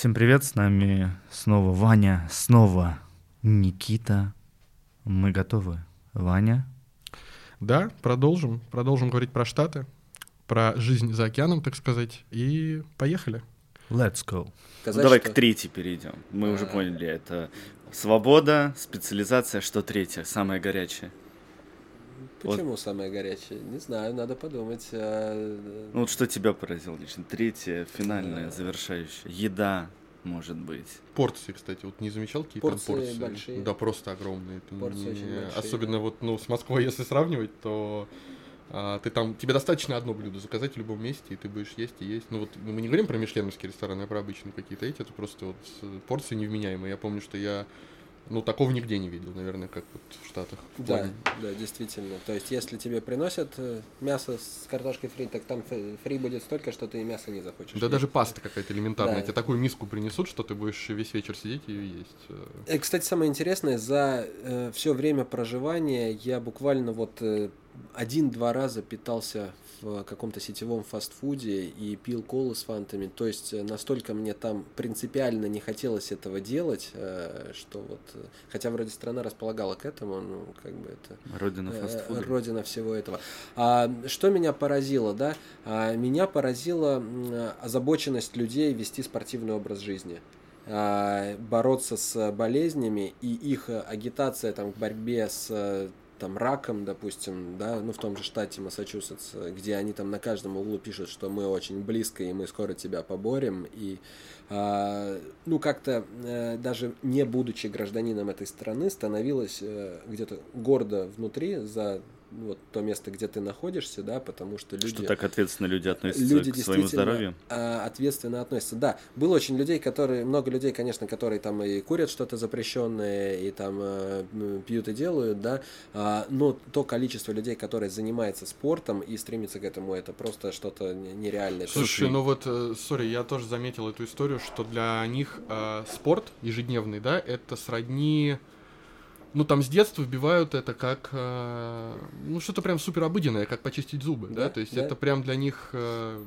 Всем привет, с нами снова Ваня, снова Никита. Мы готовы. Ваня? Да, продолжим. Продолжим говорить про Штаты, про жизнь за океаном, так сказать, и поехали. Let's go. Сказать, Ну, давай что- к третьей перейдем. Мы уже А. поняли, это свобода, специализация, что третье, самое горячее. Вот. Почему самое горячее? Не знаю, надо подумать. а, Ну вот что тебя поразило лично? Третье, финальное, Да. завершающее. Еда, может быть. Порции, кстати, вот не замечал какие Порции там порции? большие. Да, просто огромные. Порции не- очень большие, Особенно да. вот, ну, с Москвой, если сравнивать, то а, ты там, тебе достаточно одно блюдо заказать в любом месте, и ты будешь есть и есть. Ну вот мы не говорим про мишленовские рестораны, а про обычные какие-то эти, это просто вот э, порции невменяемые. Я помню, что я, ну, такого нигде не видел, наверное, как вот в Штатах. в Да, плане. да, действительно. То есть, если тебе приносят э, мясо с картошкой фри, так там фри будет столько, что ты и мясо не захочешь. Да есть. даже паста какая-то элементарная. Да. Тебе такую миску принесут, что ты будешь весь вечер сидеть и есть. Э, Э, Кстати, самое интересное, за все время проживания я буквально вот э, один-два раза питался в каком-то сетевом фастфуде и пил колы с фантами. То есть э, настолько мне там принципиально не хотелось этого делать, э, что вот... э, Хотя вроде страна располагала к этому, ну, как бы это... Родина фастфуда. родина всего этого. А, что меня поразило, да? А, меня поразила озабоченность людей вести спортивный образ жизни а, бороться с болезнями и их агитация там к борьбе с там раком, допустим, да, ну в том же штате Массачусетс, э, где они там на каждом углу пишут, что мы очень близко и мы скоро тебя поборем, и а, ну как-то э, даже не будучи гражданином этой страны становилось э, где-то гордо внутри за вот то место, где ты находишься, да, потому что люди Что так ответственно люди относятся люди к своему здоровью. а, ответственно относятся. Да, было очень людей, которые, много людей, конечно, которые там и курят что-то запрещенное, и там э, пьют и делают, да, а, но то количество людей, которые занимается спортом и стремится к этому, это просто что-то не- нереальное. Слушай, Слушай, ну вот, э, сори, я тоже заметил эту историю, что для них э, спорт ежедневный, да, это сродни... Ну, там с детства вбивают это как, э, ну, что-то прям супер обыденное, как почистить зубы, да, Да, то есть да. это прям для них э,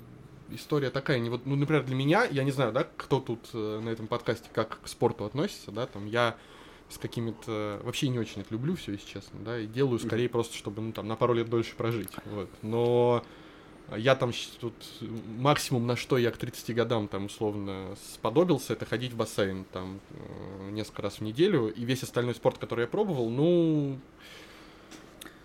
история такая, не вот, ну, например, для меня, я не знаю, да, кто тут э, на этом подкасте как к спорту относится, да, там, я с какими-то... Вообще не очень это люблю, все, если честно, да, и делаю скорее просто, чтобы, ну, там, на пару лет дольше прожить, вот, но... Я там тут максимум на что я к 30 годам там условно сподобился, это ходить в бассейн там э, несколько раз в неделю, и весь остальной спорт, который я пробовал, ну,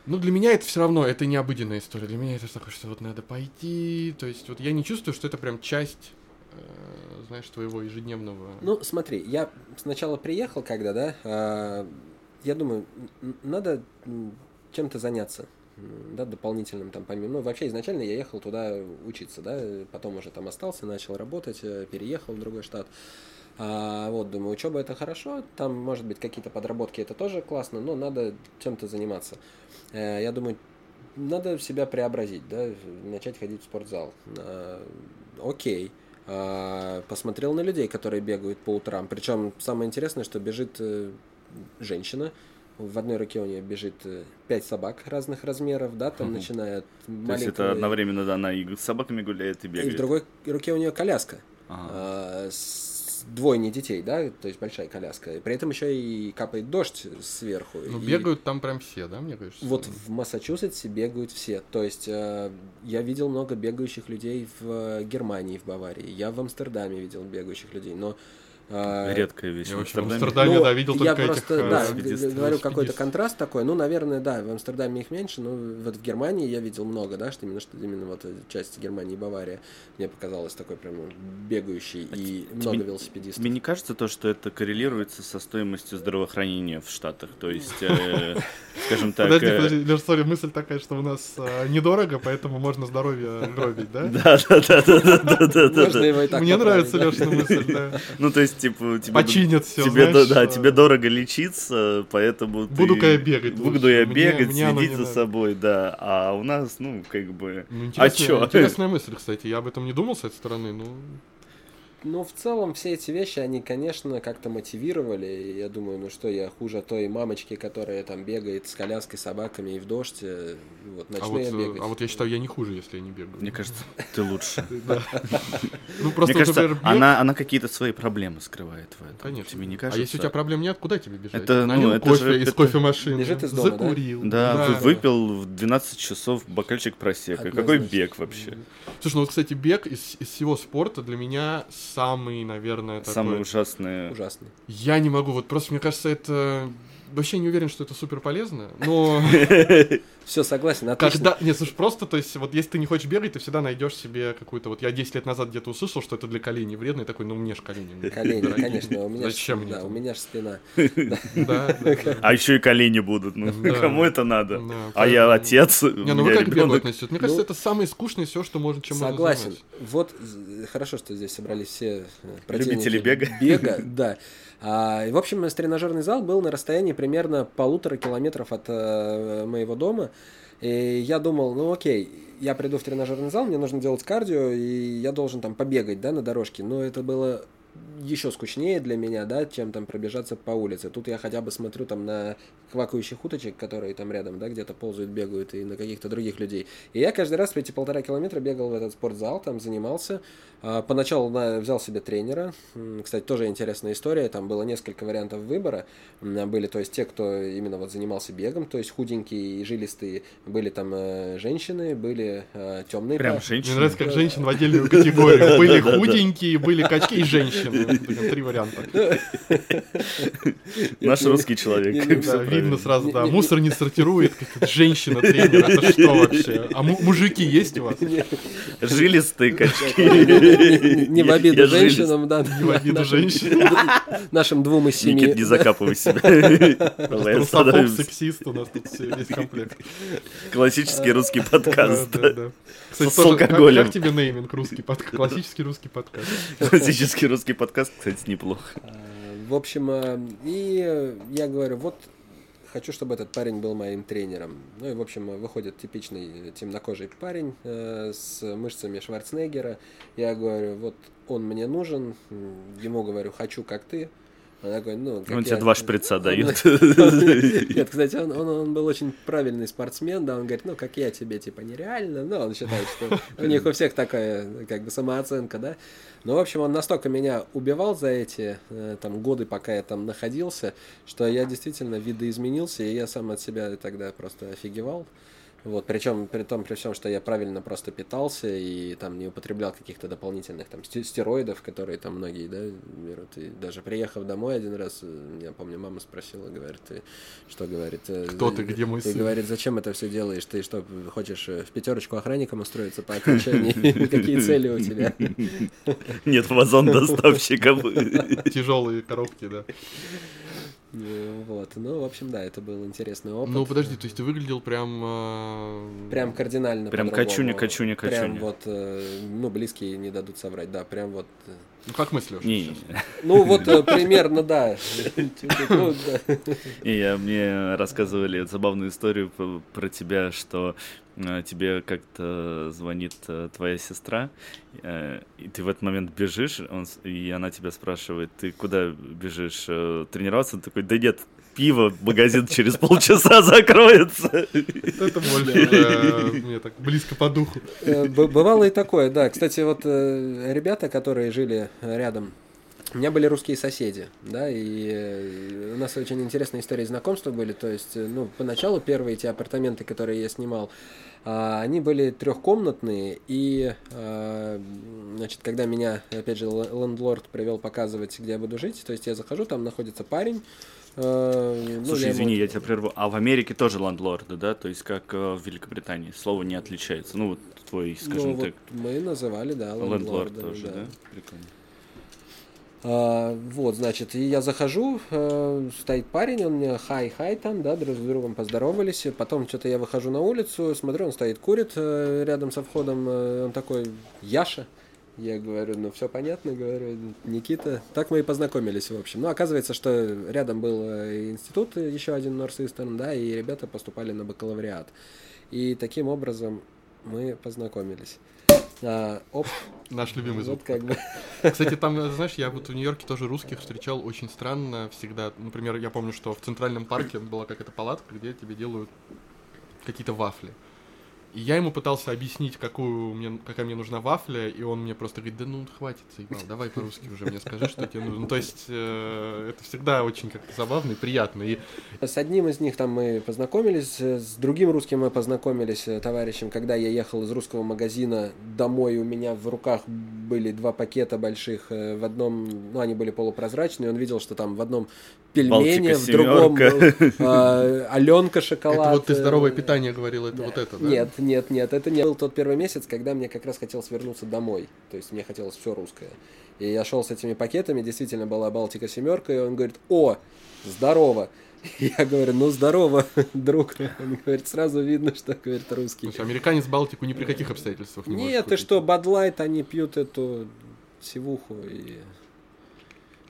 ну для меня это все равно, это не обыденная история, для меня это такое, что вот надо пойти, то есть вот я не чувствую, что это прям часть, э, знаешь, твоего ежедневного. Ну, смотри, я сначала приехал, когда, да, а, я думаю, надо чем-то заняться, да, дополнительным там помимо. Ну, вообще изначально я ехал туда учиться, да, потом уже там остался, начал работать, э, переехал в другой штат. А, вот, думаю, учеба это хорошо, там, может быть, какие-то подработки это тоже классно, но надо чем-то заниматься. Э, я думаю, надо себя преобразить, да, начать ходить в спортзал. А, окей. А, посмотрел на людей, которые бегают по утрам. Причем самое интересное, что бежит э, женщина. В одной руке у нее бежит э, пять собак разных размеров, да, там Мгм. начиная от То есть маленького... это одновременно, да, она и с собаками гуляет, и И бегает. в другой руке у нее коляска Ага. а, с двойни детей, да, то есть большая коляска. И при этом еще и капает дождь сверху. Ну, И бегают там прям все, да, мне кажется? Вот в Массачусетсе бегают все. То есть э, я видел много бегающих людей в э, Германии, в Баварии. Я в Амстердаме видел бегающих людей, но... э, Редкая вещь. Я в вообще в Амстердаме. Ну, да, видел я только просто, этих, э, да, говорю, какой-то контраст такой. Ну, наверное, да, в Амстердаме их меньше, но вот в Германии я видел много, да, что именно, что именно вот часть Германии и Бавария мне показалось такой прям бегающий и много тебе- велосипедистов. Тебе не кажется то, что это коррелируется со стоимостью здравоохранения в Штатах? То есть, э, скажем так... Подожди, э, подожди, Леш, сори, мысль такая, что у нас недорого, поэтому можно здоровье гробить, да? Да, да, да, да, да, да, и Мне нравится. Лешина мысль, да. Ну, то есть, типа, тебе... Починят все, Тебе, до- да, тебе дорого лечиться, поэтому Буду-ка я бегать Буду я бегать, следить за собой, да. А у нас, ну, как бы... Ну, А интересная, чё? интересная мысль, кстати. Я об этом не думал с этой стороны, ну... Ну, в целом, все эти вещи, они, конечно, как-то мотивировали. И Я думаю, ну что, я хуже той мамочки, которая там бегает с коляской, собаками и в дождь. э, Вот, А начну вот, я э, бегать. а вот я считаю, я не хуже, если я не бегаю. Мне кажется, ты лучше. Ну, Мне просто, кажется, она, она какие-то свои проблемы скрывает в этом. Конечно. Тебе не А кажется? если у тебя проблем нет, куда тебе бежать? Это, ну, кофе из кофемашины. Бежит из дома? Закурил. Да, вы- выпил в 12 часов бокальчик просека. Какой бег вообще? Слушай, ну вот, кстати, бег из, из всего спорта для меня самый, наверное, такой... Самое ужасное. Ужасный. Я не могу, вот просто мне кажется, это... Вообще не уверен, что это супер полезно, но Все, согласен, отлично. когда... Нет, слушай, просто, то есть, вот если ты не хочешь бегать, ты всегда найдешь себе какую-то... Вот я 10 лет назад где-то услышал, что это для коленей вредно, и такой, ну мне ж колени. не Колени, конечно, у меня Зачем мне да, у меня же спина. А еще и колени будут. Ну, кому это надо? А я отец. Не, ну вы как к бегу относитесь? Мне кажется, Ну, это самое скучное все, что можно, чем Согласен. Вот з- хорошо, что здесь собрались все э, Любители бега. Бега, да. А, в общем, тренажерный зал был на расстоянии примерно полутора километров от э, моего дома. И я думал, ну окей, я приду в тренажерный зал, мне нужно делать кардио, и я должен там побегать, да, на дорожке. Но это было еще скучнее для меня, да, чем там пробежаться по улице. Тут я хотя бы смотрю там на квакающих уточек, которые там рядом, да, где-то ползают, бегают, и на каких-то других людей. И я каждый раз в эти полтора километра бегал в этот спортзал, там занимался. А, Поначалу на- взял себе тренера. Кстати, тоже интересная история. Там было несколько вариантов выбора. Были, то есть, те, кто именно вот занимался бегом, то есть худенькие и жилистые. Были там э, женщины, были э, темные. Прям Мне женщина. нравится, как женщин в отдельную категорию. Были худенькие, были качки и женщины. Такие Три варианта. Наш русский человек. видно сразу, да. Мусор не сортирует, как женщина тренер. Это что вообще? А му- мужики есть у вас? Жилистые качки. Не в обиду женщинам, да. Не в обиду нашим- женщин. Нашим двум из семи. Никит, не закапывай себя. Русофоб, сексист, у нас тут все, весь комплект. Классический русский подкаст. Кстати, С тоже, как- алкоголем. Как тебе нейминг русский подкаст? Классический русский подкаст. Классический русский подкаст, кстати, неплохо. А, В общем, э, и я говорю, вот хочу, чтобы этот парень был моим тренером. Ну и, в общем, выходит типичный темнокожий парень э, с мышцами Шварценеггера. Я говорю, вот он мне нужен. Ему говорю, хочу, как ты. Она говорит, ну, Он я- тебе два шприца дает. Нет, кстати, он, он, он был очень правильный спортсмен, да, он говорит, ну, как я тебе, типа, нереально, но он считает, что у них у всех такая, как бы, самооценка, да. Ну, в общем, он настолько меня убивал за эти, э, там, годы, пока я там находился, что я действительно видоизменился, и я сам от себя тогда просто офигевал. Вот, причем при том, при всем, что я правильно просто питался и там не употреблял каких-то дополнительных там сте- стероидов, которые там многие, да, берут. И даже приехав домой один раз, э, я помню, мама спросила, говорит, ты что, говорит, э, Кто ты, где мой ты, сын? говорит, зачем это все делаешь? Ты что, хочешь э, в пятерочку охранником устроиться по окончании? Какие цели у тебя? Нет вазон доставщиков. Тяжелые коробки, да. Ну, Вот, ну, в общем, да, это был интересный опыт. Ну, подожди, то есть ты выглядел прям... э, Прям кардинально Прям по-другому. качуня, качуня, Прям качуня. вот, э, ну, близкие не дадут соврать, да, прям вот. э. Ну, как мысли Лёша, Не? Ну, вот э, примерно, да. Я, мне рассказывали забавную историю про тебя, что э, тебе как-то звонит э, твоя сестра, э, и ты в этот момент бежишь, он и она тебя спрашивает, ты куда бежишь, э, тренироваться? Ты такой, да нет, пиво, магазин через полчаса закроется. Это больше э, мне так близко по духу. Э, Бывало и такое, да. Кстати, вот э, ребята, которые жили рядом, у меня были русские соседи, да, и э, у нас очень интересные истории знакомства были. То есть, э, ну, поначалу первые эти апартаменты, которые я снимал, они были трехкомнатные, и, а, значит, когда меня, опять же, лендлорд привел показывать, где я буду жить, то есть я захожу, там находится парень. э, ну, Слушай, я ему- извини, я тебя прерву. А в Америке тоже лендлорды, да? То есть как э, в Великобритании. Слово не отличается. Ну, вот твой, Ну, скажем вот так, мы называли, да, лендлорд лендлордами, тоже, да? Прикольно. А, вот, значит, и я захожу, э, стоит парень, он мне хай-хай там, да, друг с другом поздоровались. Потом что-то я выхожу на улицу, смотрю, он стоит, курит э, рядом со входом. э, он такой, Яша. Я говорю, ну все понятно, говорю, Никита. Так мы и познакомились, в общем. Ну, оказывается, что рядом был институт, еще один Норс-Истерн, да, и ребята поступали на бакалавриат. И таким образом мы познакомились. А, оп. Наш любимый звук. Вот как бы. Кстати, там, знаешь, я вот в Нью-Йорке тоже русских встречал очень странно всегда. Например, я помню, что в Центральном парке была какая-то палатка, где тебе делают какие-то вафли. И я ему пытался объяснить, какую мне, какая мне нужна вафля, и он мне просто говорит, да ну хватит, заебал, давай по-русски уже мне скажи, что тебе нужно. Ну, то есть э, это всегда очень как-то забавно и приятно. И С одним из них там мы познакомились, с другим русским мы познакомились, э, товарищем, когда я ехал из русского магазина домой, у меня в руках были два пакета больших, э, в одном, ну, они были полупрозрачные, он видел, что там в одном пельмени, в другом э, Аленка шоколад. это вот ты здоровое э, питание говорил, это да. вот это, да? Нет, нет, нет, это не был тот первый месяц, когда мне как раз хотелось вернуться домой. То есть мне хотелось все русское. И я шел с этими пакетами, действительно была Балтика семерка, и он говорит, о, здорово. Я говорю, ну здорово, друг. Он говорит, сразу видно, что говорит русский. Слушай, американец Балтику ни при каких обстоятельствах не Нет, ты что, Бадлайт, они пьют эту сивуху и...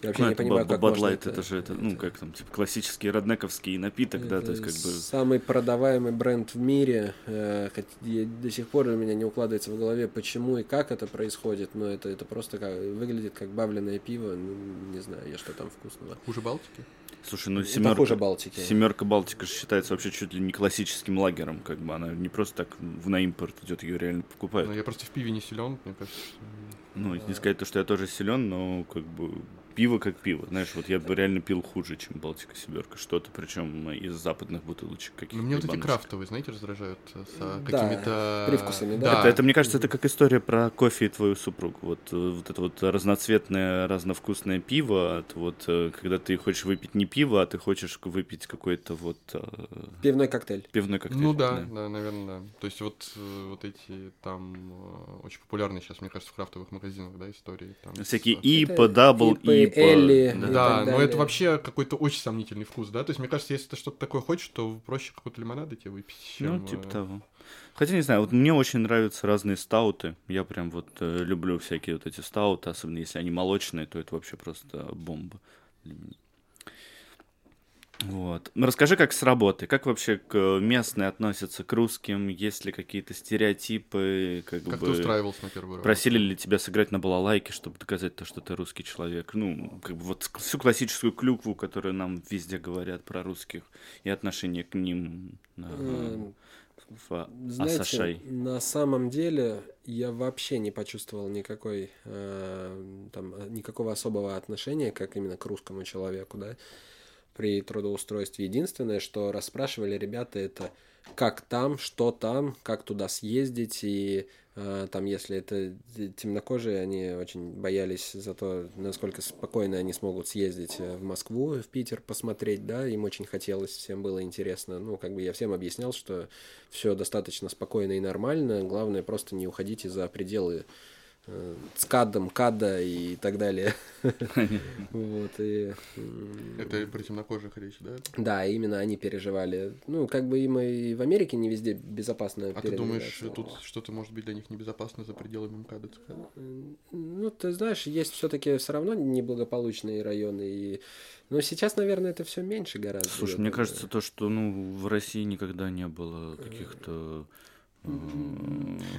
Я вообще Ну, не это понимаю, как можно Лайт, это же, это, ну, как там, типа, классический роднековский напиток, да, то есть, как бы... Самый продаваемый бренд в мире. э, хоть я до сих пор у меня не укладывается в голове, почему и как это происходит, но это, это просто как, выглядит как бавленное пиво. Ну, не знаю, я что там вкусного. Хуже Балтики? Слушай, ну, Это семерка... хуже Балтики. Семерка Балтика же считается вообще чуть ли не классическим лагером, как бы она не просто так в на импорт идет, ее реально покупают. Ну, я просто в пиве не силен, мне кажется. что- Ну, не сказать то, что я тоже силен, но как бы пиво как пиво. Знаешь, вот я бы реально пил хуже, чем Балтика семерка. Что-то, причем из западных бутылочек каких-то. Но мне вот эти крафтовые, знаете, раздражают э, с Да, какими-то... привкусами, да? Это, это, мне кажется, это как история про кофе и твою супругу. Вот, э, вот это вот разноцветное, разновкусное пиво, от вот, э, когда ты хочешь выпить не пиво, а ты хочешь выпить какой-то вот Пивной коктейль. пивной коктейль. Ну да, да, наверное, да. То есть вот, вот эти там очень популярные сейчас, мне кажется, в крафтовых магазинах, да, истории. Там, Всякие с- IPA, double, IPA ы, IPA. эли, да. и Да, так но далее. это вообще какой-то очень сомнительный вкус, да? То есть, мне кажется, если ты что-то такое хочешь, то проще какой-то лимонада тебе выпить, чем... Ну, типа э, того. Хотя, не знаю, вот мне очень нравятся разные стауты. Я прям вот э, люблю всякие вот эти стауты, особенно если они молочные, то это вообще просто бомба для меня. Вот. Ну, расскажи, как с работы, как вообще к местные относятся к русским, есть ли какие-то стереотипы, как, Как бы... ты устраивался на первую работу? Просили ли тебя сыграть на балалайке, чтобы доказать то, что ты русский человек? Ну, как бы вот всю классическую клюкву, которую нам везде говорят про русских, и отношение к ним на, Эм, в Знаете, Асашай. на самом деле я вообще не почувствовал никакой э, там э, никакого особого отношения, как именно к русскому человеку, да, при трудоустройстве. Единственное, что расспрашивали ребята, это как там, что там, как туда съездить, и э, там, если это темнокожие, они очень боялись за то, насколько спокойно они смогут съездить э, в Москву, в Питер посмотреть, да, им очень хотелось, всем было интересно. Ну, как бы я всем объяснял, что все достаточно спокойно и нормально, главное просто не уходите за пределы э, ЦКАДа, МКАДа и так далее. Вот, и... Это про темнокожих речь, да? да, именно они переживали. Ну, как бы им и в Америке не везде безопасно А ты думаешь, тут что-то может быть для них небезопасно за пределами МКАДа? Ну, ты знаешь, есть все-таки все равно неблагополучные районы. И... Но сейчас, наверное, это все меньше гораздо. Слушай, мне кажется, то, что ну, в России никогда не было каких-то... э,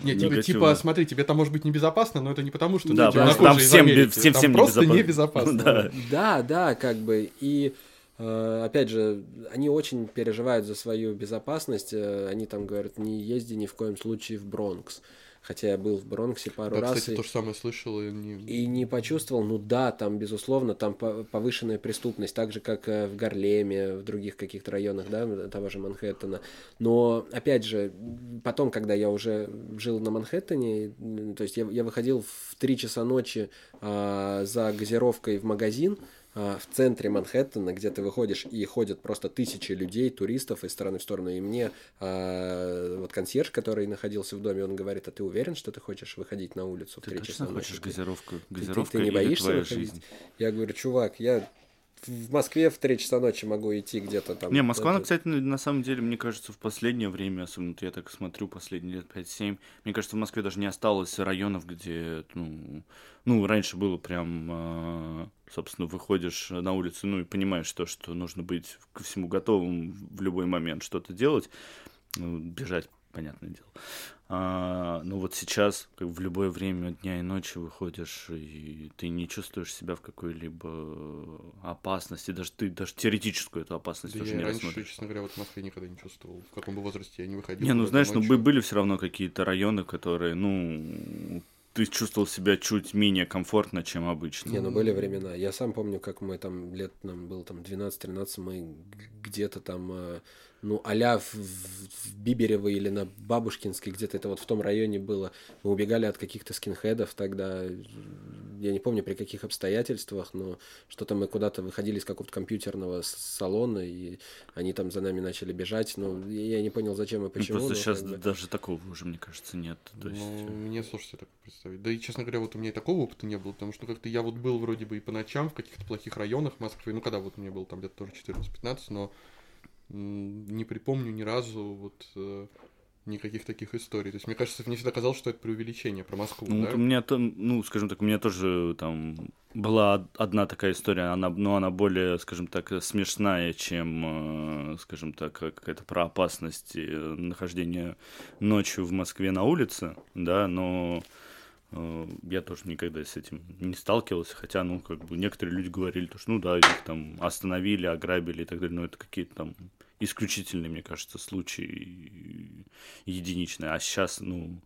Не, типа, типа, смотри, тебе там может быть небезопасно, но это не потому, что Да, ты потому что там всем Америки, всем- там всем просто небезопасно. небезопасно. Да. Да, да, как бы. И э, опять же, они очень переживают за свою безопасность. Э, Они там говорят, не езди ни в коем случае в Бронкс. Хотя я был в Бронксе пару Да, раз. кстати, и- то же самое слышал. И не... И не почувствовал, ну да, там, безусловно, там по- повышенная преступность, так же, как э, в Гарлеме, в других каких-то районах, да, того же Манхэттена. Но, опять же, потом, когда я уже жил на Манхэттене, то есть я, я выходил в 3 часа ночи а, за газировкой в магазин, в центре Манхэттена, где ты выходишь и ходят просто тысячи людей, туристов из стороны в сторону. И мне а, вот консьерж, который находился в доме, он говорит, а ты уверен, что ты хочешь выходить на улицу в Ты 3 точно часа ночи? хочешь газировку? Ты- ты- Газировка ты, не боишься выходить? жизнь? Я говорю, чувак, я в Москве в 3 часа ночи могу идти где-то там. Не, Москва, Это- кстати, на самом деле, мне кажется, в последнее время, особенно я так смотрю, последние лет 5-7, мне кажется, в Москве даже не осталось районов, где, ну, ну раньше было прям, э, собственно, выходишь на улицу, ну, и понимаешь то, что нужно быть ко всему готовым в любой момент что-то делать, ну, бежать понятное дело. А, ну вот сейчас, как в любое время дня и ночи выходишь, и ты не чувствуешь себя в какой-либо опасности, даже ты даже теоретическую эту опасность Да тоже я не раньше, рассмотришь. честно говоря, вот в Москве никогда не чувствовал. В каком бы возрасте я не выходил. Не, ну знаешь, ну ночью. бы- были все равно какие-то районы, которые, ну, ты чувствовал себя чуть менее комфортно, чем обычно. Не, ну были времена. Я сам помню, как мы там лет нам было там 12-13, мы где-то там, э, ну, а-ля в, в Биберево или на Бабушкинской, где-то это вот в том районе было. Мы убегали от каких-то скинхедов тогда. Я не помню при каких обстоятельствах, но что-то мы куда-то выходили из какого-то компьютерного салона, и они там за нами начали бежать. Ну, я не понял, зачем и Ну, почему. Просто но сейчас как бы- даже такого уже, мне кажется, нет. То есть... Ну, мне сложно себе так представить. Да и, честно говоря, вот у меня и такого опыта не было, потому что как-то я вот был вроде бы и по ночам в каких-то плохих районах Москвы, ну, когда вот мне было там где-то тоже 14-15, но не припомню ни разу вот э, никаких таких историй. То есть, мне кажется, мне всегда казалось, что это преувеличение про Москву, Ну, да? вот у меня там, ну, скажем так, у меня тоже там была од- одна такая история, она, но она более, скажем так, смешная, чем, э, скажем так, какая-то про опасность э, нахождения ночью в Москве на улице, да, но я тоже никогда с этим не сталкивался, хотя, ну, как бы некоторые люди говорили, то, что, ну, да, их там остановили, ограбили и так далее, но это какие-то там исключительные, мне кажется, случаи единичные, а сейчас, ну,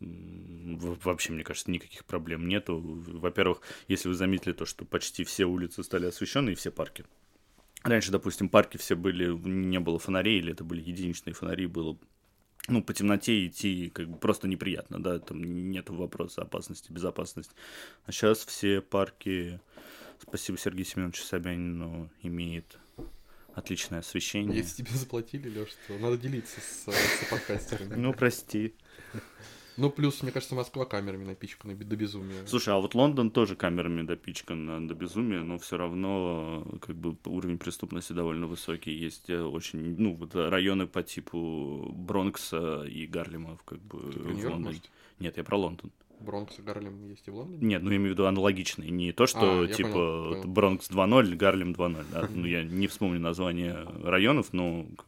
вообще, мне кажется, никаких проблем нету. Во-первых, если вы заметили то, что почти все улицы стали освещены и все парки. Раньше, допустим, парки все были, не было фонарей, или это были единичные фонари, было ну, по темноте идти как бы просто неприятно, да, там нету вопроса опасности, безопасности. А сейчас все парки, спасибо Сергею Семеновичу Собянину, имеет отличное освещение. Если тебе заплатили, Леш, то надо делиться с, э, с подкастерами. Ну, прости. Ну, плюс, мне кажется, Москва камерами напичкана до безумия. Слушай, а вот Лондон тоже камерами допичкан до безумия, но все равно э, как бы уровень преступности довольно высокий. Есть э, очень, ну, вот э, районы по типу Бронкса и Гарлема как бы Ты про в Нью-Йорк, может? Нет, я про Лондон. Бронкс и Гарлем есть и в Лондоне? Нет, ну я имею в виду аналогичные. Не то, что А, типа понял, понял. Бронкс 2.0, Гарлем 2.0. Да? Ну, я не вспомню название районов, но а-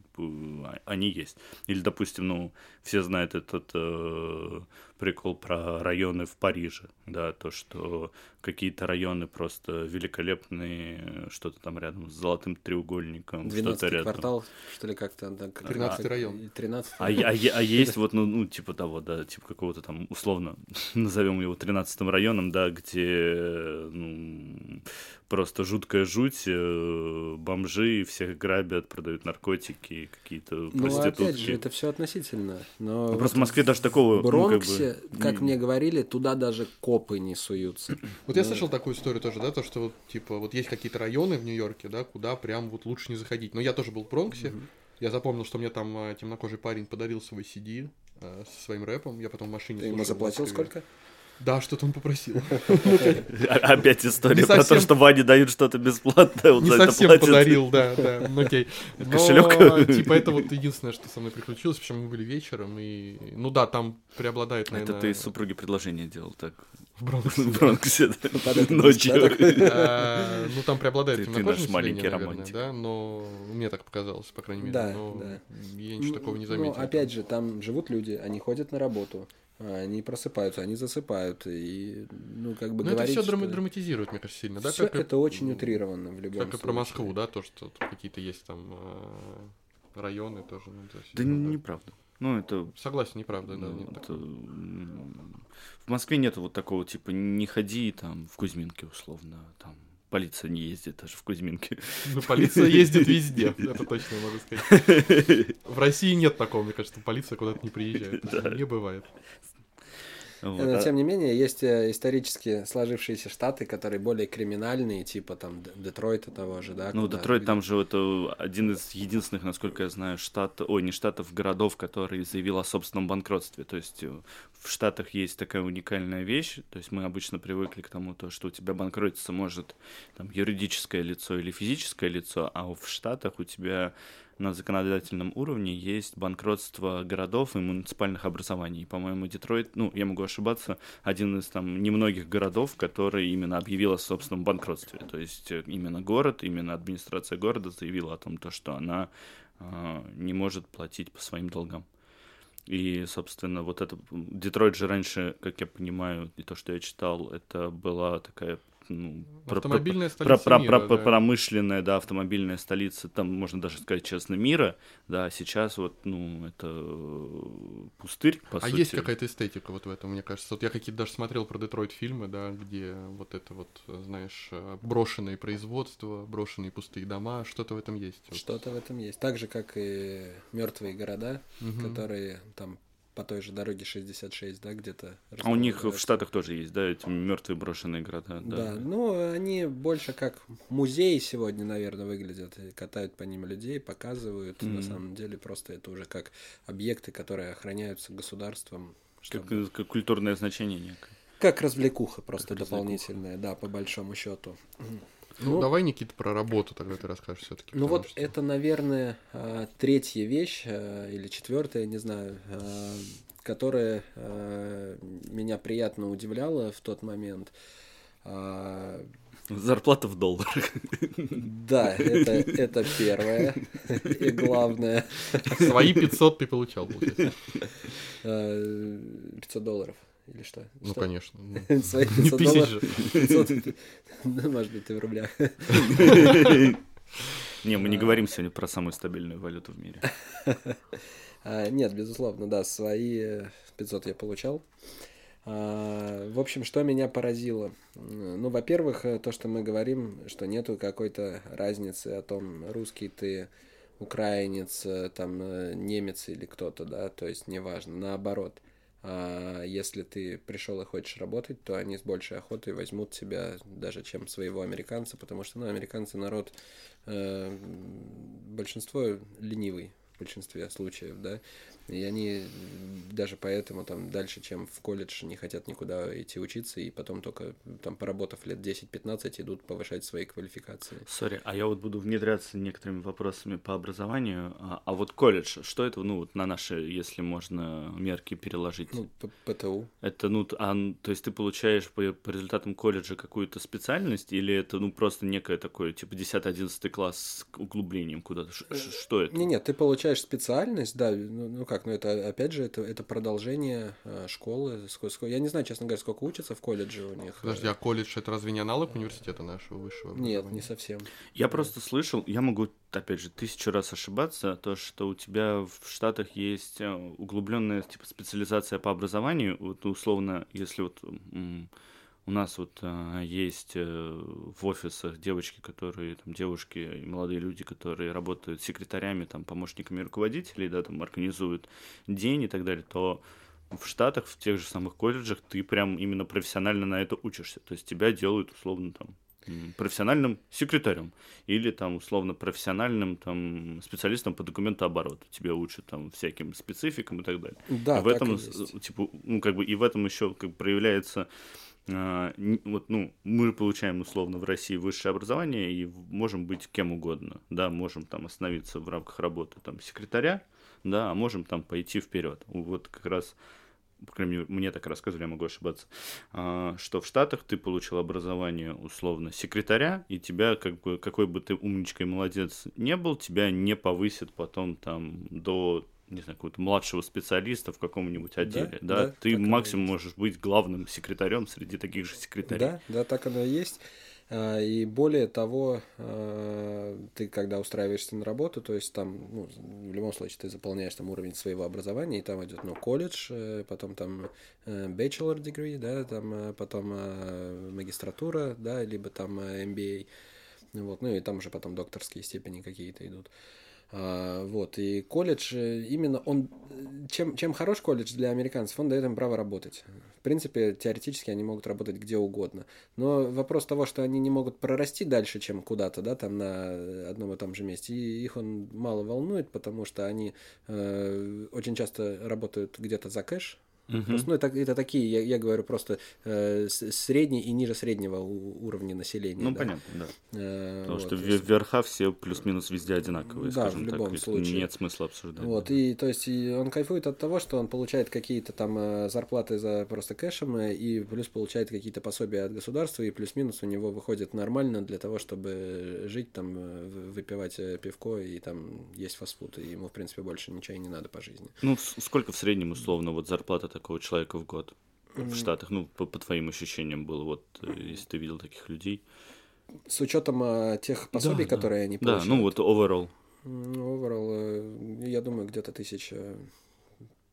они есть. Или, допустим, ну, все знают этот э, прикол про районы в Париже. Да, то, что какие-то районы просто великолепные, что-то там рядом с золотым треугольником, что-то 12 рядом. квартал, что ли, как-то. Да, как- 13-й как- район. 13 А, а е- а есть вот, ну, ну, типа того, да, типа какого-то там, условно, назовем его 13 районом, да, где, ну, просто жуткая жуть, э, бомжи всех грабят, продают наркотики, какие-то Ну, проститутки. опять же, это все относительно. Но Ну, просто в вот Москве даже такого, В ну, как бы, Бронксе, как, не- мне говорили, туда даже копы не суются. Вот я слышал такую историю тоже, да, то, что вот, типа, вот есть какие-то районы в Нью-Йорке, да, куда прям вот лучше не заходить. Но я тоже был в Бронксе, я запомнил, что мне там э, темнокожий парень подарил свой CD э, со своим рэпом, я потом в машине Ты ему заплатил сколько? Да, что-то он попросил. Опять история про то, что Ване дают что-то бесплатное, он Не совсем подарил, да, да, ну окей. Кошелек? типа, это вот единственное, что со мной приключилось, причем мы были вечером, и, ну да, там преобладает, наверное... Это ты супруге предложение делал так в Бронксе. в Бронксе, да, Подарок ночью. А, Ну, там преобладает Ты- наш маленький романтик. да, но мне так показалось, по крайней мере. Да, но да. Я ничего такого не Ну, заметил. опять же, там живут люди, они ходят на работу, они просыпаются, они засыпают, и, ну, как бы Ну, это говорить, все что... драматизирует, мне кажется, сильно, да? Всё как и- это очень утрировано в любом Как и про случае. Москву, да, то, что тут какие-то есть там э, районы тоже. ну, то есть, Да ну, неправда. Ну, это Согласен, неправда, да. Ну, это, В Москве нет вот такого, типа, не ходи там в Кузьминке, условно, там полиция не ездит даже в Кузьминке. Ну, полиция ездит везде, это точно могу сказать. В России нет такого, мне кажется, полиция куда-то не приезжает. Да. Не бывает. Вот, Но, а- тем не менее, есть э, исторически сложившиеся штаты, которые более криминальные, типа там Детройта того же, да? Ну, куда- Детройт там же это один из единственных, насколько я знаю, штат, ой, не штатов, городов, который заявил о собственном банкротстве. То есть э, в Штатах есть такая уникальная вещь, то есть мы обычно привыкли к тому, то, что у тебя банкротиться может там юридическое лицо или физическое лицо, а в Штатах у тебя на законодательном уровне есть банкротство городов и муниципальных образований. По-моему, Детройт, ну, я могу ошибаться, один из там немногих городов, который именно объявил о собственном банкротстве. То есть э, именно город, именно администрация города заявила о том, то, что она э, не может платить по своим долгам. И, собственно, вот это... Детройт же раньше, как я понимаю, и то, что я читал, это была такая ну, Автомобильная про, столица про, мира, про- да. промышленная, да, автомобильная столица, там можно даже сказать, честно, мира, да, а сейчас вот, ну, это э, пустырь, по а сути. есть какая-то эстетика вот в этом, мне кажется. Вот я какие-то даже смотрел про Детройт фильмы, да, где вот это вот, знаешь, э, брошенные производства, брошенные пустые дома, что-то в этом есть. Вот. Что-то в этом есть. Так же, как и мертвые города, Мгм. которые там по той же дороге 66, да, где-то. А у них в. Штатах тоже есть, да, эти мертвые брошенные города, да. Да, ну они больше как музеи сегодня, наверное, выглядят. Катают по ним людей, показывают. На Мгм. самом деле просто это уже как объекты, которые охраняются государством. Как, чтобы- как культурное значение некое. Как развлекуха просто Как развлекуха. дополнительная, да, по большому счету. Ну, Ну, давай, Никита, про работу тогда ты расскажешь все-таки. Ну вот это, наверное, а, третья вещь а, или четвертая, не знаю, а, которая меня приятно удивляла в тот момент. Зарплата в долларах. Да, это, это первое и главное. Свои 500 ты получал, получается. А, 500 долларов или что? Ну, Что? конечно. ну. Свои Не 500 пиздись долларов. же. 500, ну, может быть, ты в рублях. Не, мы не говорим сегодня про самую стабильную валюту в мире. А, Нет, безусловно, да, свои э, 500 я получал. А, В общем, что меня поразило? Ну, во-первых, э, то, что мы говорим, что нету какой-то разницы о том, русский ты, украинец, э, там, э, немец или кто-то, да, то есть неважно, наоборот. А если ты пришел и хочешь работать, то они с большей охотой возьмут тебя даже чем своего американца, потому что, ну, американцы народ, э, большинство ленивый в большинстве случаев, да, и они даже поэтому там дальше, чем в колледж, не хотят никуда идти учиться, и потом только там поработав лет 10-15 идут повышать свои квалификации. Сори, а я вот буду внедряться некоторыми вопросами по образованию. А, а вот колледж, что это, ну, вот на наши, если можно, мерки переложить? Ну, ПТУ. Это, ну, а, то есть ты получаешь по, по результатам колледжа какую-то специальность, или это, ну, просто некое такое, типа, 10-11 класс с углублением куда-то? Ш- Что это? Не, нет, ты получаешь специальность, да, ну, ну как, ну это опять же это, это продолжение э, школы. Ско- ско- Я не знаю, честно говоря, сколько учатся в колледже у них. Подожди, а колледж это разве не аналог университета нашего высшего? Нет, не совсем. Я просто слышал, я могу, опять же, тысячу раз ошибаться, то, что у тебя в Штатах есть углубленная, типа, специализация по образованию, вот, условно, если вот у нас вот а, есть э, в офисах девочки, которые, там, девушки и молодые люди, которые работают секретарями, там, помощниками руководителей, да, там, организуют день и так далее, то в Штатах, в тех же самых колледжах, ты прям именно профессионально на это учишься. То есть тебя делают условно там профессиональным секретарем или там условно профессиональным там специалистом по документообороту. Тебя учат там всяким спецификам и так далее. Да, и в этом, типа, ну, как бы, и в этом еще как бы проявляется вот, ну, мы получаем условно в России высшее образование и можем быть кем угодно, да, можем там остановиться в рамках работы там секретаря, да, а можем там пойти вперед. Вот как раз, по крайней мере, мне так рассказывали, я могу ошибаться, а, что в Штатах ты получил образование условно секретаря, и тебя, как бы, какой бы ты умничка и молодец не был, тебя не повысят потом там до не знаю, какого-то младшего специалиста в каком-нибудь отделе, да, да, ты оно и максимум можешь быть главным секретарем среди таких же секретарей. Да, да, так оно и есть. А, И более того, а, ты когда устраиваешься на работу, то есть там, ну, в любом случае, ты заполняешь там уровень своего образования, и там идет, ну, колледж, э, потом там э, bachelor degree, да, там э, потом магистратура, да, либо там MBA, вот, ну и там уже потом докторские степени какие-то идут. Вот, и колледж, э, именно он, э, чем, чем хорош колледж для американцев, он дает им право работать. В принципе, теоретически они могут работать где угодно. Но вопрос того, что они не могут прорасти дальше, чем куда-то, да, там на одном и том же месте, и их он мало волнует, потому что они э, очень часто работают где-то за кэш, Мгм. Просто, ну, это, это такие, я, я говорю, просто э, средний и ниже среднего у- уровня населения. Ну, да. понятно, да. Э, Потому вот, что есть- верха все плюс-минус везде одинаковые, Да, скажем в любом так. Случае. Нет смысла обсуждать. Вот, да. и то есть и он кайфует от того, что он получает какие-то там э, зарплаты за просто кэшем, э, и плюс получает какие-то пособия от государства, и плюс-минус у него выходит нормально для того, чтобы жить там, э, выпивать пивко и там есть фастфуд, и ему, в принципе, больше ничего и не надо по жизни. Ну, сколько в среднем, условно, вот зарплата такого человека в год в. Штатах? Ну, по, по твоим ощущениям было, вот, э, если ты видел таких людей. С учетом э, тех пособий, Да, да. которые они Да, получают. ну вот overall. Ну, Overall, э, я думаю, где-то тысяч э,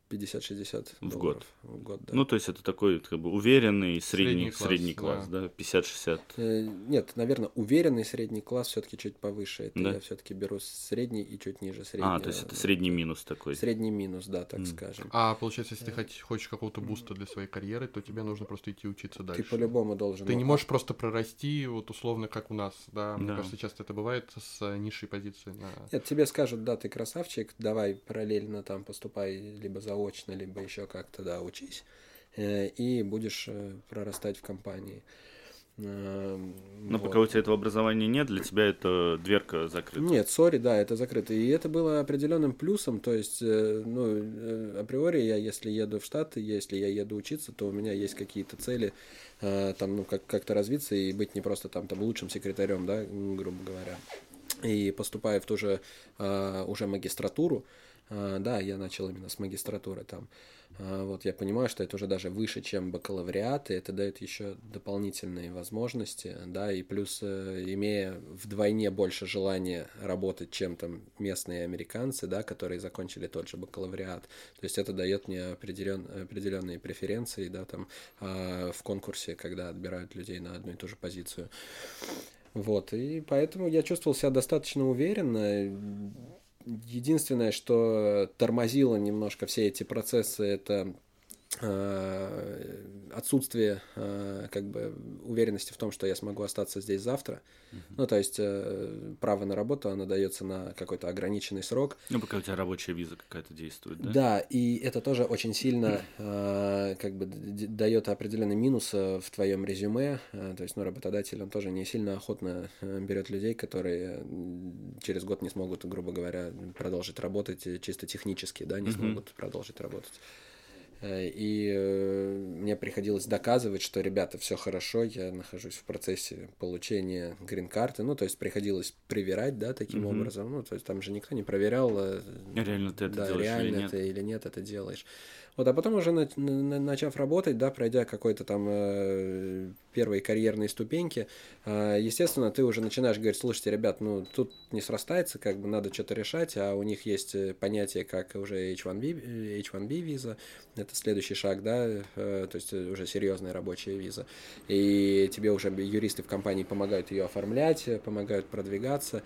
50-60 В долларов в год. Да. Ну, то есть это такой как бы уверенный средний, Средний средний класс, класс, да, 50-60. Э, Нет, наверное, уверенный средний класс все-таки чуть повыше. Это Да? я все-таки беру средний и чуть ниже среднего. А, то есть это средний минус такой. Средний минус, да, так М. скажем. А получается, если ты хоч- хочешь какого-то буста для своей карьеры, то тебе нужно просто идти учиться дальше. Ты по-любому должен. Ты не можешь просто прорасти, вот условно, как у нас, да. Мне Да. кажется, часто это бывает с э, низшей позиции. на- Нет, тебе скажут, да, ты красавчик, давай параллельно там поступай либо заочно, либо еще как-то, да, учись, э, и будешь э, прорастать в компании. Эм, Но вот. пока у тебя этого образования нет, для тебя это дверка закрыта. Нет, сори, да, это закрыто. И это было определенным плюсом. То есть, э, ну, априори я, если еду в Штаты, если я еду учиться, то у меня есть какие-то цели, там, ну, как- как-то развиться и быть не просто там, там лучшим секретарем, да, грубо говоря. И поступая в ту же уже магистратуру, да, я начал именно с магистратуры там. Э, Вот я понимаю, что это уже даже выше, чем бакалавриат, и это дает еще дополнительные возможности, да, и плюс э, имея вдвойне больше желания работать, чем там местные американцы, да, которые закончили тот же бакалавриат. То есть это дает мне определен, определенные преференции, да, там э, в конкурсе, когда отбирают людей на одну и ту же позицию. Вот, и поэтому я чувствовал себя достаточно уверенно. Единственное, что тормозило немножко все эти процессы, это отсутствие э, как бы уверенности в том, что я смогу остаться здесь завтра. Ну, то есть э, право на работу, оно дается на какой-то ограниченный срок. Ну, пока у тебя рабочая виза какая-то действует, да? Да, и это тоже очень сильно э, как бы дает определенный минус э, в твоем резюме. Э, то есть, ну, работодатель, он тоже не сильно охотно э, берет людей, которые через год не смогут, грубо говоря, продолжить работать э, чисто технически, да, не Мгм. смогут продолжить работать. Э, И э, мне приходилось доказывать, что, ребята, все хорошо, я нахожусь в процессе получения грин-карты. Ну, то есть приходилось привирать, да, таким Мгм. образом. Ну, то есть там же никто не проверял, э, Реально ты это да, делаешь реально или нет? ты или нет это делаешь. Вот, а потом уже на- на- начав работать, да, пройдя какой-то там э, первые карьерные ступеньки, э, естественно, ты уже начинаешь говорить, слушайте, ребят, ну тут не срастается, как бы надо что-то решать, а у них есть э, понятие, как уже H1B, э, H1B виза, это следующий шаг, да, э, то есть э, уже серьезная рабочая виза, и тебе уже юристы в компании помогают ее оформлять, э, помогают продвигаться,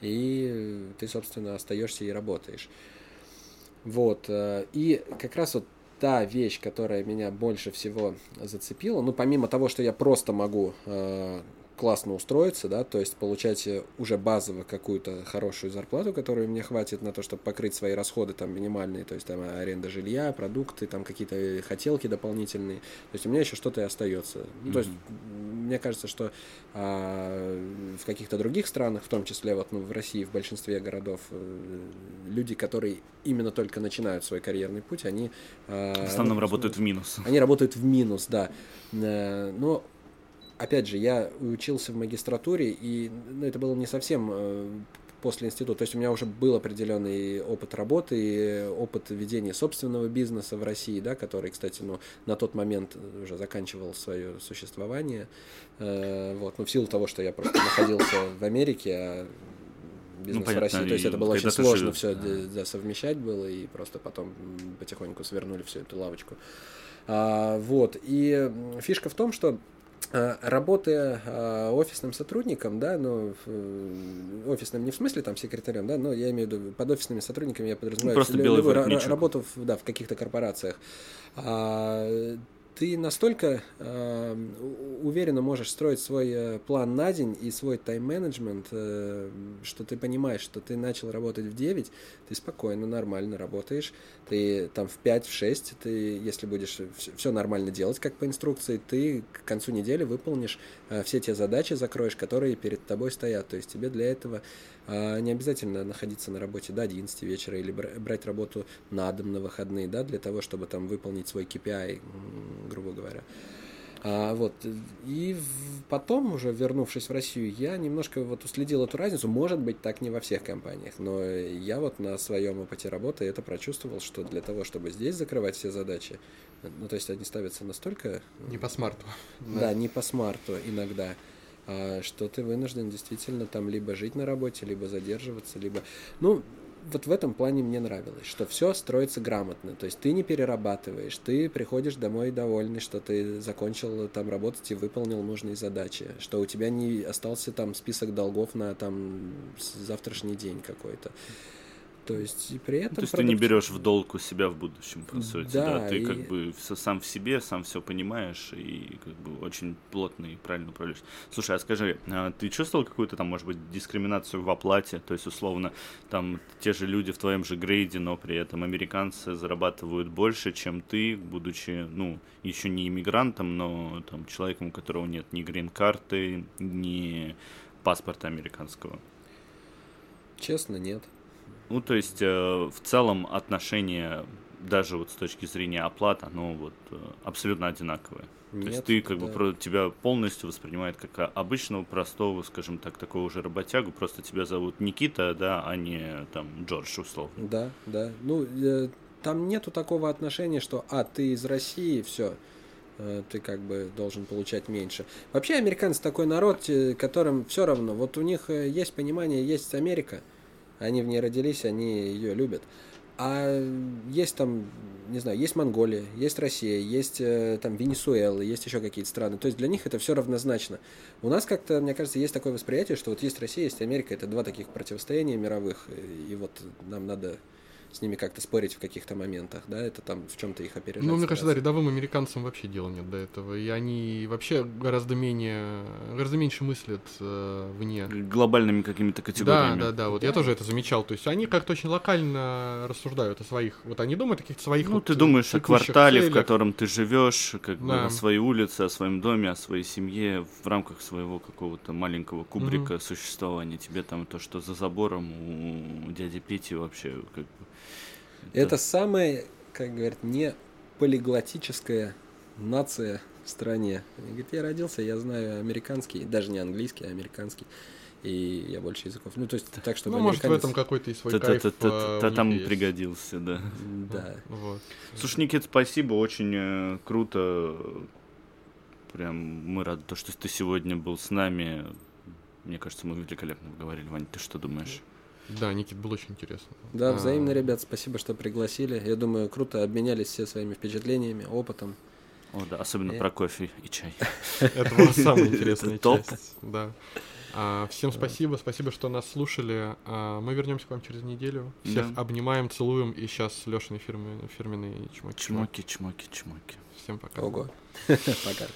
и ты, собственно, остаешься и работаешь. Вот. э, И как раз вот та вещь, которая меня больше всего зацепила, ну, помимо того, что я просто могу э, классно устроиться, да, то есть получать э, уже базово какую-то хорошую зарплату, которую мне хватит на то, чтобы покрыть свои расходы там минимальные, то есть там аренда жилья, продукты, там какие-то хотелки дополнительные, то есть у меня еще что-то и остается. Ну, то есть мне кажется, что а, в каких-то других странах, в том числе вот ну, в России, в большинстве городов, э, люди, которые именно только начинают свой карьерный путь, они... а, В основном ну, работают в минус. они работают в минус, да. Э, Но, опять же, я учился в магистратуре, и ну, это было не совсем э, после института. То есть у меня уже был определенный опыт работы, и опыт ведения собственного бизнеса в России, да, который, кстати, ну, на тот момент уже заканчивал свое существование. Э, Вот, ну, в силу того, что я просто находился в Америке, а бизнес в понятно, России. То есть это было очень сложно жил, все да. совмещать было, и просто потом потихоньку свернули всю эту лавочку. А, вот. И фишка в том, что работая а, офисным сотрудником, да, ну, э, офисным не в смысле там секретарем, да, но я имею в виду под офисными сотрудниками я подразумеваю просто лю- белый любую ра- работу в, да, в каких-то корпорациях. А, ты настолько э, уверенно можешь строить свой э, план на день и свой тайм-менеджмент, э, что ты понимаешь, что ты начал работать в 9, ты спокойно, нормально работаешь, ты там в 5, в 6, ты, если будешь все нормально делать, как по инструкции, ты к концу недели выполнишь э, все те задачи, закроешь, которые перед тобой стоят. То есть тебе для этого не обязательно находиться на работе до 11 вечера или брать работу на дом на выходные, да, для того, чтобы там выполнить свой KPI грубо говоря. А, вот, и потом, уже вернувшись в Россию, я немножко вот уследил эту разницу. Может быть, так не во всех компаниях, но я вот на своем опыте работы это прочувствовал, что для того, чтобы здесь закрывать все задачи, ну, то есть они ставятся настолько... Не по смарту. Да, да не по смарту иногда а, что ты вынужден действительно там либо жить на работе, либо задерживаться, либо... Ну, вот в этом плане мне нравилось, что все строится грамотно. То есть ты не перерабатываешь, ты приходишь домой довольный, что ты закончил там работать и выполнил нужные задачи, что у тебя не остался там список долгов на там завтрашний день какой-то. То есть и при этом... То есть продукт... ты не берешь в долг у себя в будущем, по сути, да? да? Ты и... как бы все, сам в себе, сам все понимаешь и как бы очень плотно и правильно управляешь. Слушай, а скажи, а ты чувствовал какую-то там, может быть, дискриминацию в оплате? То есть, условно, там те же люди в твоем же грейде, но при этом американцы зарабатывают больше, чем ты, будучи, ну, еще не иммигрантом, но там человеком, у которого нет ни грин-карты, ни паспорта американского. Честно, нет. Ну, то есть, э, в целом отношение даже вот с точки зрения оплаты, оно вот э, абсолютно одинаковое. Нет, то есть ты как да. бы тебя полностью воспринимает как обычного, простого, скажем так, такого уже работягу, просто тебя зовут Никита, да, а не там Джордж, условно. Да, да. Ну, э, там нету такого отношения, что, а, ты из России, все, э, ты как бы должен получать меньше. Вообще американцы такой народ, э, которым все равно, вот у них есть понимание, есть Америка, они в ней родились, они ее любят. А есть там, не знаю, есть Монголия, есть Россия, есть э, там Венесуэла, есть еще какие-то страны. То есть для них это все равнозначно. У нас как-то, мне кажется, есть такое восприятие, что вот есть Россия, есть Америка, это два таких противостояния мировых, и вот нам надо с ними как-то спорить в каких-то моментах, да, это там в чем-то их опережать. Ну, мне кажется, да, рядовым американцам вообще дела нет до этого, и они вообще гораздо менее, гораздо меньше мыслят э, вне. Глобальными какими-то категориями. Да, да, да, вот да. я тоже это замечал, то есть они как-то очень локально рассуждают о своих, вот они думают о каких-то своих... Ну, вот, ты думаешь о квартале, целях. в котором ты живешь, как да. бы о своей улице, о своем доме, о своей семье, в рамках своего какого-то маленького кубрика угу. существования. Тебе там то, что за забором у дяди Пети вообще как бы это да. самая, как говорят, не полиглотическая нация в стране. Говорит, я родился, я знаю американский, даже не английский, а американский. И я больше языков. Ну, то есть так, чтобы Ну, может, в этом какой-то и свой кайф Та там пригодился, да. Да. Вот. Слушай, Никит, спасибо, очень э, круто. Прям мы рады, то, что ты сегодня был с нами. Мне кажется, мы великолепно говорили. Ваня, ты что думаешь? Да, Никит, было очень интересно. Да, а. взаимно, ребят, спасибо, что пригласили. Я думаю, круто обменялись все своими впечатлениями, опытом. О, да, особенно и... про кофе и чай. Это была самая интересная часть. Да. А, всем спасибо, спасибо, что нас слушали. А, мы вернемся к вам через неделю. Всех да. обнимаем, целуем. И сейчас Лешины фирменные чмоки. Чмоки, чмоки, чмоки. Всем пока. Ого. Пока.